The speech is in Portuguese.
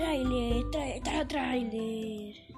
Trailer, tra tra trailer.